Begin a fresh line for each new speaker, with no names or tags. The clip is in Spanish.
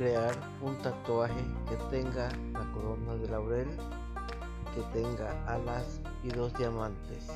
crear un tatuaje que tenga la corona de laurel, que tenga alas y dos diamantes.